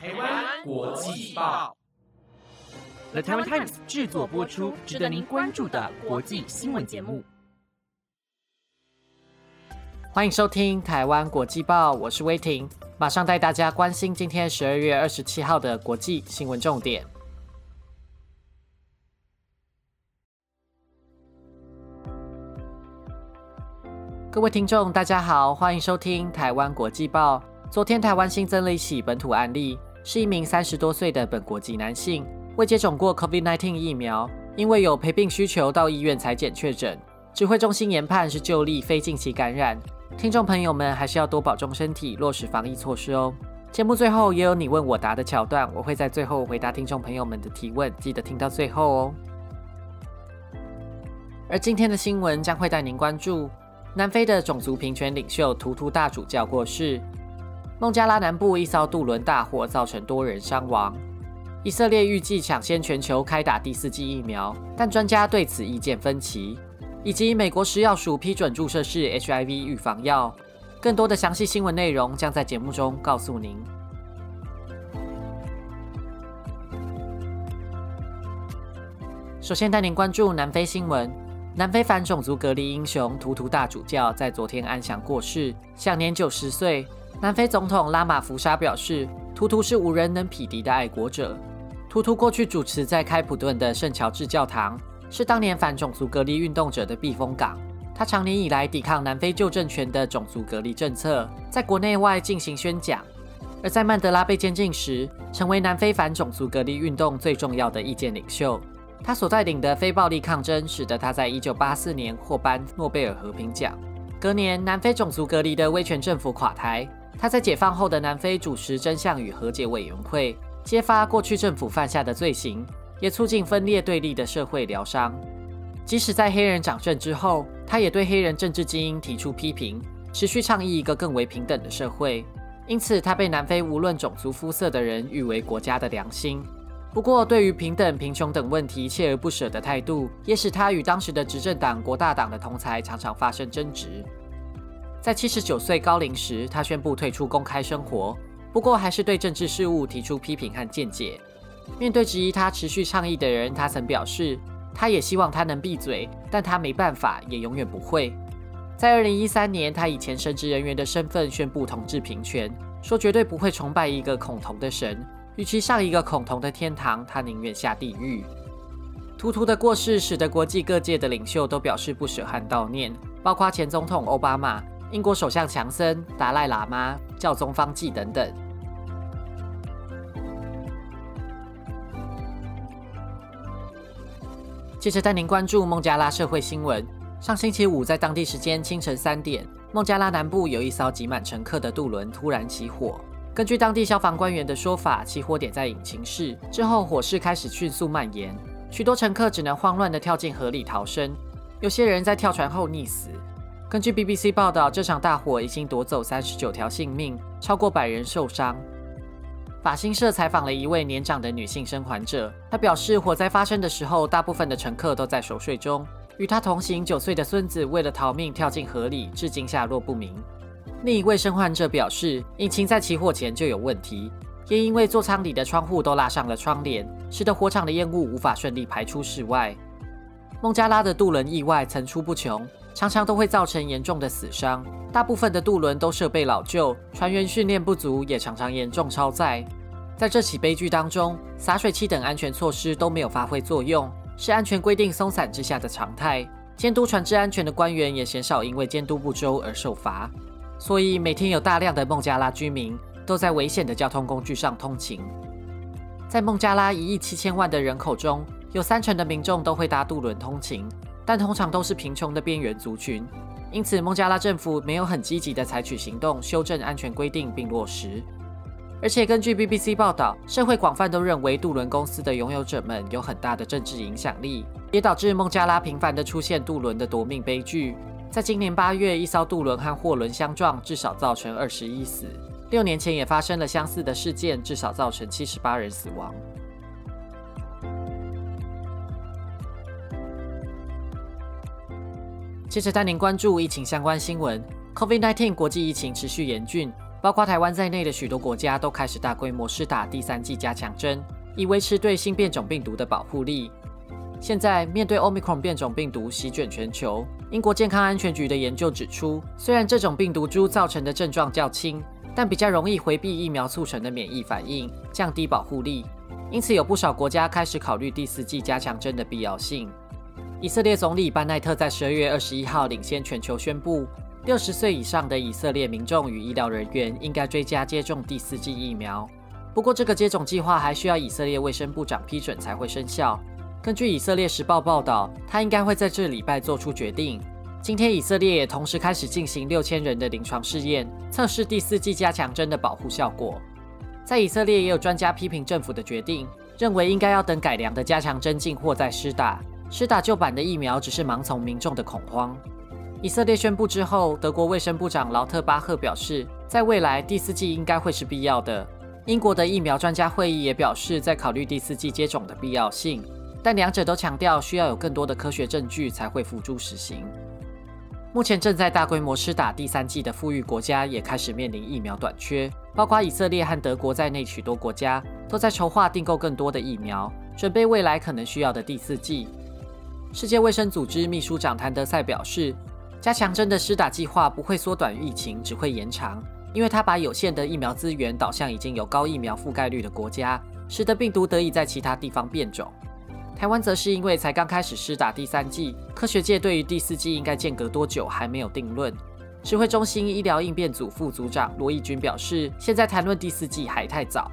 台湾国际报，The Taiwan Times 制作播出，值得您关注的国际新闻节目。欢迎收听台湾国际报，我是威婷，马上带大家关心今天十二月二十七号的国际新闻重点。各位听众，大家好，欢迎收听台湾国际报。昨天，台湾新增了一起本土案例，是一名三十多岁的本国籍男性，未接种过 COVID-19 疫苗，因为有陪病需求到医院裁检确诊。指挥中心研判是旧例，非近期感染。听众朋友们还是要多保重身体，落实防疫措施哦。节目最后也有你问我答的桥段，我会在最后回答听众朋友们的提问，记得听到最后哦。而今天的新闻将会带您关注。南非的种族平权领袖图图大主教过世。孟加拉南部一艘渡轮大火造成多人伤亡。以色列预计抢先全球开打第四剂疫苗，但专家对此意见分歧。以及美国食药署批准注射式 HIV 预防药。更多的详细新闻内容将在节目中告诉您。首先带您关注南非新闻。南非反种族隔离英雄图图大主教在昨天安详过世，享年九十岁。南非总统拉马福沙表示，图图是无人能匹敌的爱国者。图图过去主持在开普敦的圣乔治教堂，是当年反种族隔离运动者的避风港。他长年以来抵抗南非旧政权的种族隔离政策，在国内外进行宣讲。而在曼德拉被监禁时，成为南非反种族隔离运动最重要的意见领袖。他所带领的非暴力抗争，使得他在一九八四年获颁诺贝尔和平奖。隔年，南非种族隔离的威权政府垮台，他在解放后的南非主持真相与和解委员会，揭发过去政府犯下的罪行，也促进分裂对立的社会疗伤。即使在黑人掌政之后，他也对黑人政治精英提出批评，持续倡议一个更为平等的社会。因此，他被南非无论种族肤色的人誉为国家的良心。不过，对于平等、贫穷等问题锲而不舍的态度，也使他与当时的执政党国大党的同才常常发生争执。在七十九岁高龄时，他宣布退出公开生活，不过还是对政治事务提出批评和见解。面对质疑他持续倡议的人，他曾表示，他也希望他能闭嘴，但他没办法，也永远不会。在二零一三年，他以前神职人员的身份宣布同志平权，说绝对不会崇拜一个恐同的神。与其上一个恐同的天堂，他宁愿下地狱。图图的过世使得国际各界的领袖都表示不舍和悼念，包括前总统奥巴马、英国首相强森、达赖喇嘛、教宗方济等等。接着带您关注孟加拉社会新闻。上星期五，在当地时间清晨三点，孟加拉南部有一艘挤满乘客的渡轮突然起火。根据当地消防官员的说法，起火点在引擎室，之后火势开始迅速蔓延，许多乘客只能慌乱地跳进河里逃生，有些人在跳船后溺死。根据 BBC 报道，这场大火已经夺走三十九条性命，超过百人受伤。法新社采访了一位年长的女性生还者，她表示，火灾发生的时候，大部分的乘客都在熟睡中，与她同行九岁的孙子为了逃命跳进河里，至今下落不明。另一位生还者表示，引擎在起火前就有问题，也因为座舱里的窗户都拉上了窗帘，使得火场的烟雾无法顺利排出室外。孟加拉的渡轮意外层出不穷，常常都会造成严重的死伤。大部分的渡轮都设备老旧，船员训练不足，也常常严重超载。在这起悲剧当中，洒水器等安全措施都没有发挥作用，是安全规定松散之下的常态。监督船只安全的官员也鲜少因为监督不周而受罚。所以每天有大量的孟加拉居民都在危险的交通工具上通勤。在孟加拉一亿七千万的人口中，有三成的民众都会搭渡轮通勤，但通常都是贫穷的边缘族群。因此，孟加拉政府没有很积极的采取行动修正安全规定并落实。而且，根据 BBC 报道，社会广泛都认为渡轮公司的拥有者们有很大的政治影响力，也导致孟加拉频繁的出现渡轮的夺命悲剧。在今年八月，一艘渡轮和货轮相撞，至少造成二十一死。六年前也发生了相似的事件，至少造成七十八人死亡。接着带您关注疫情相关新闻。COVID-19 国际疫情持续严峻，包括台湾在内的许多国家都开始大规模施打第三剂加强针，以维持对新变种病毒的保护力。现在面对 Omicron 变种病毒席卷全球，英国健康安全局的研究指出，虽然这种病毒株造成的症状较轻，但比较容易回避疫苗促成的免疫反应，降低保护力。因此，有不少国家开始考虑第四剂加强针的必要性。以色列总理班奈特在十二月二十一号领先全球宣布，六十岁以上的以色列民众与医疗人员应该追加接种第四剂疫苗。不过，这个接种计划还需要以色列卫生部长批准才会生效。根据以色列时报报道，他应该会在这礼拜做出决定。今天，以色列也同时开始进行六千人的临床试验，测试第四剂加强针的保护效果。在以色列，也有专家批评政府的决定，认为应该要等改良的加强针进货再施打，施打旧版的疫苗只是盲从民众的恐慌。以色列宣布之后，德国卫生部长劳特巴赫表示，在未来第四季应该会是必要的。英国的疫苗专家会议也表示，在考虑第四季接种的必要性。但两者都强调需要有更多的科学证据才会辅助实行。目前正在大规模施打第三季的富裕国家也开始面临疫苗短缺，包括以色列和德国在内，许多国家都在筹划订购更多的疫苗，准备未来可能需要的第四季。世界卫生组织秘书长谭德赛表示，加强针的施打计划不会缩短疫情，只会延长，因为他把有限的疫苗资源导向已经有高疫苗覆盖率的国家，使得病毒得以在其他地方变种。台湾则是因为才刚开始施打第三剂，科学界对于第四剂应该间隔多久还没有定论。指挥中心医疗应变组副组长罗义军表示，现在谈论第四剂还太早。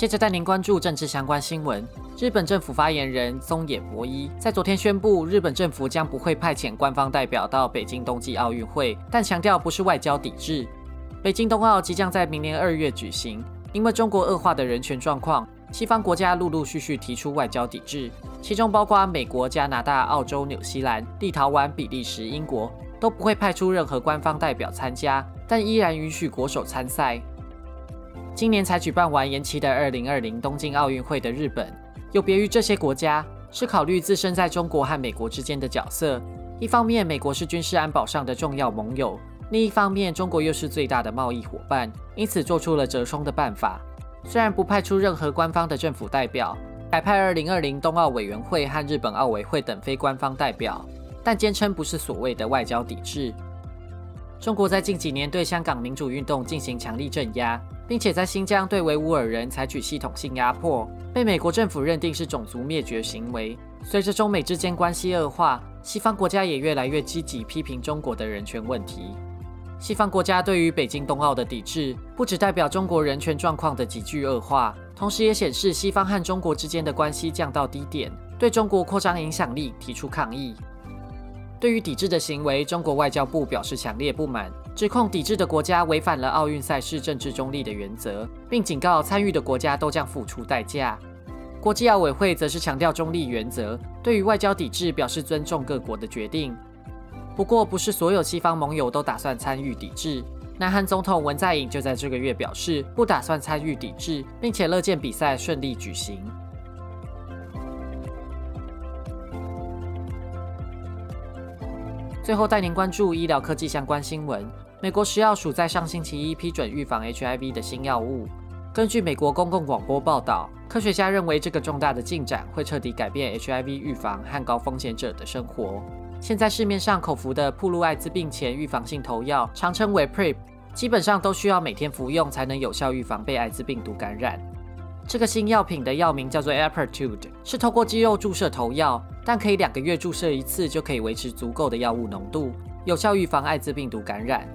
接着带您关注政治相关新闻。日本政府发言人松野博一在昨天宣布，日本政府将不会派遣官方代表到北京冬季奥运会，但强调不是外交抵制。北京冬奥即将在明年二月举行。因为中国恶化的人权状况，西方国家陆陆续续提出外交抵制，其中包括美国、加拿大、澳洲、纽西兰、立陶宛、比利时、英国都不会派出任何官方代表参加，但依然允许国手参赛。今年才举办完延期的二零二零东京奥运会的日本，有别于这些国家，是考虑自身在中国和美国之间的角色。一方面，美国是军事安保上的重要盟友。另一方面，中国又是最大的贸易伙伴，因此做出了折冲的办法。虽然不派出任何官方的政府代表，改派2020冬奥委员会和日本奥委会等非官方代表，但坚称不是所谓的外交抵制。中国在近几年对香港民主运动进行强力镇压，并且在新疆对维吾尔人采取系统性压迫，被美国政府认定是种族灭绝行为。随着中美之间关系恶化，西方国家也越来越积极批评中国的人权问题。西方国家对于北京冬奥的抵制，不只代表中国人权状况的急剧恶化，同时也显示西方和中国之间的关系降到低点，对中国扩张影响力提出抗议。对于抵制的行为，中国外交部表示强烈不满，指控抵制的国家违反了奥运赛事政治中立的原则，并警告参与的国家都将付出代价。国际奥委会则是强调中立原则，对于外交抵制表示尊重各国的决定。不过，不是所有西方盟友都打算参与抵制。南韩总统文在寅就在这个月表示，不打算参与抵制，并且乐见比赛顺利举行。最后带您关注医疗科技相关新闻。美国食药署在上星期一批准预防 HIV 的新药物。根据美国公共广播报道，科学家认为这个重大的进展会彻底改变 HIV 预防和高风险者的生活。现在市面上口服的铺路艾滋病前预防性头药，常称为 PrEP，基本上都需要每天服用才能有效预防被艾滋病毒感染。这个新药品的药名叫做 Apertude，是透过肌肉注射头药，但可以两个月注射一次就可以维持足够的药物浓度，有效预防艾滋病毒感染。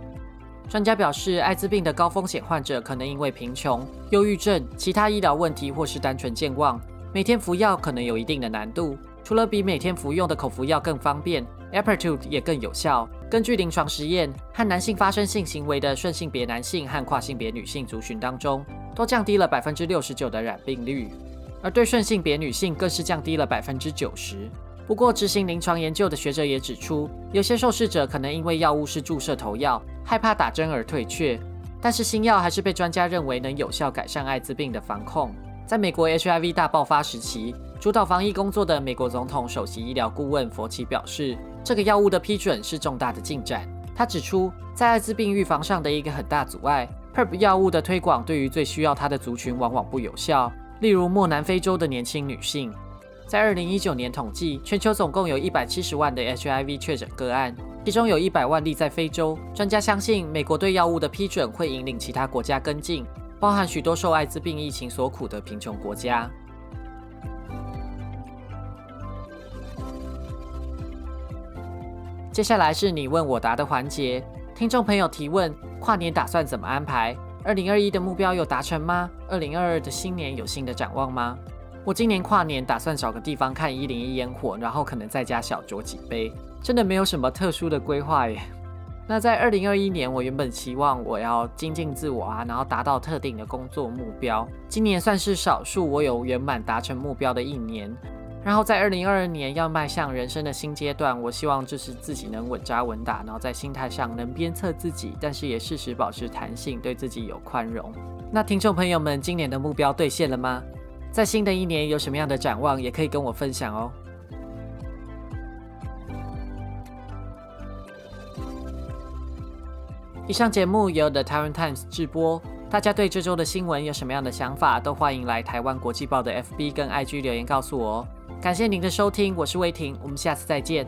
专家表示，艾滋病的高风险患者可能因为贫穷、忧郁症、其他医疗问题或是单纯健忘，每天服药可能有一定的难度。除了比每天服用的口服药更方便，Apertude 也更有效。根据临床实验，和男性发生性行为的顺性别男性和跨性别女性族群当中，都降低了百分之六十九的染病率，而对顺性别女性更是降低了百分之九十。不过，执行临床研究的学者也指出，有些受试者可能因为药物是注射头药，害怕打针而退却。但是新药还是被专家认为能有效改善艾滋病的防控。在美国 HIV 大爆发时期，主导防疫工作的美国总统首席医疗顾问佛奇表示，这个药物的批准是重大的进展。他指出，在艾滋病预防上的一个很大阻碍，PrEP 药物的推广对于最需要它的族群往往不有效，例如莫南非洲的年轻女性。在二零一九年统计，全球总共有一百七十万的 HIV 确诊个案，其中有一百万例在非洲。专家相信，美国对药物的批准会引领其他国家跟进，包含许多受艾滋病疫情所苦的贫穷国家。接下来是你问我答的环节，听众朋友提问：跨年打算怎么安排？二零二一的目标有达成吗？二零二二的新年有新的展望吗？我今年跨年打算找个地方看一零一烟火，然后可能在家小酌几杯，真的没有什么特殊的规划耶。那在二零二一年，我原本期望我要精进自我啊，然后达到特定的工作目标。今年算是少数我有圆满达成目标的一年。然后在二零二二年要迈向人生的新阶段，我希望就是自己能稳扎稳打，然后在心态上能鞭策自己，但是也适时保持弹性，对自己有宽容。那听众朋友们，今年的目标兑现了吗？在新的一年有什么样的展望，也可以跟我分享哦。以上节目由 The Taiwan Times 制播，大家对这周的新闻有什么样的想法，都欢迎来台湾国际报的 FB 跟 IG 留言告诉我哦。感谢您的收听，我是魏婷，我们下次再见。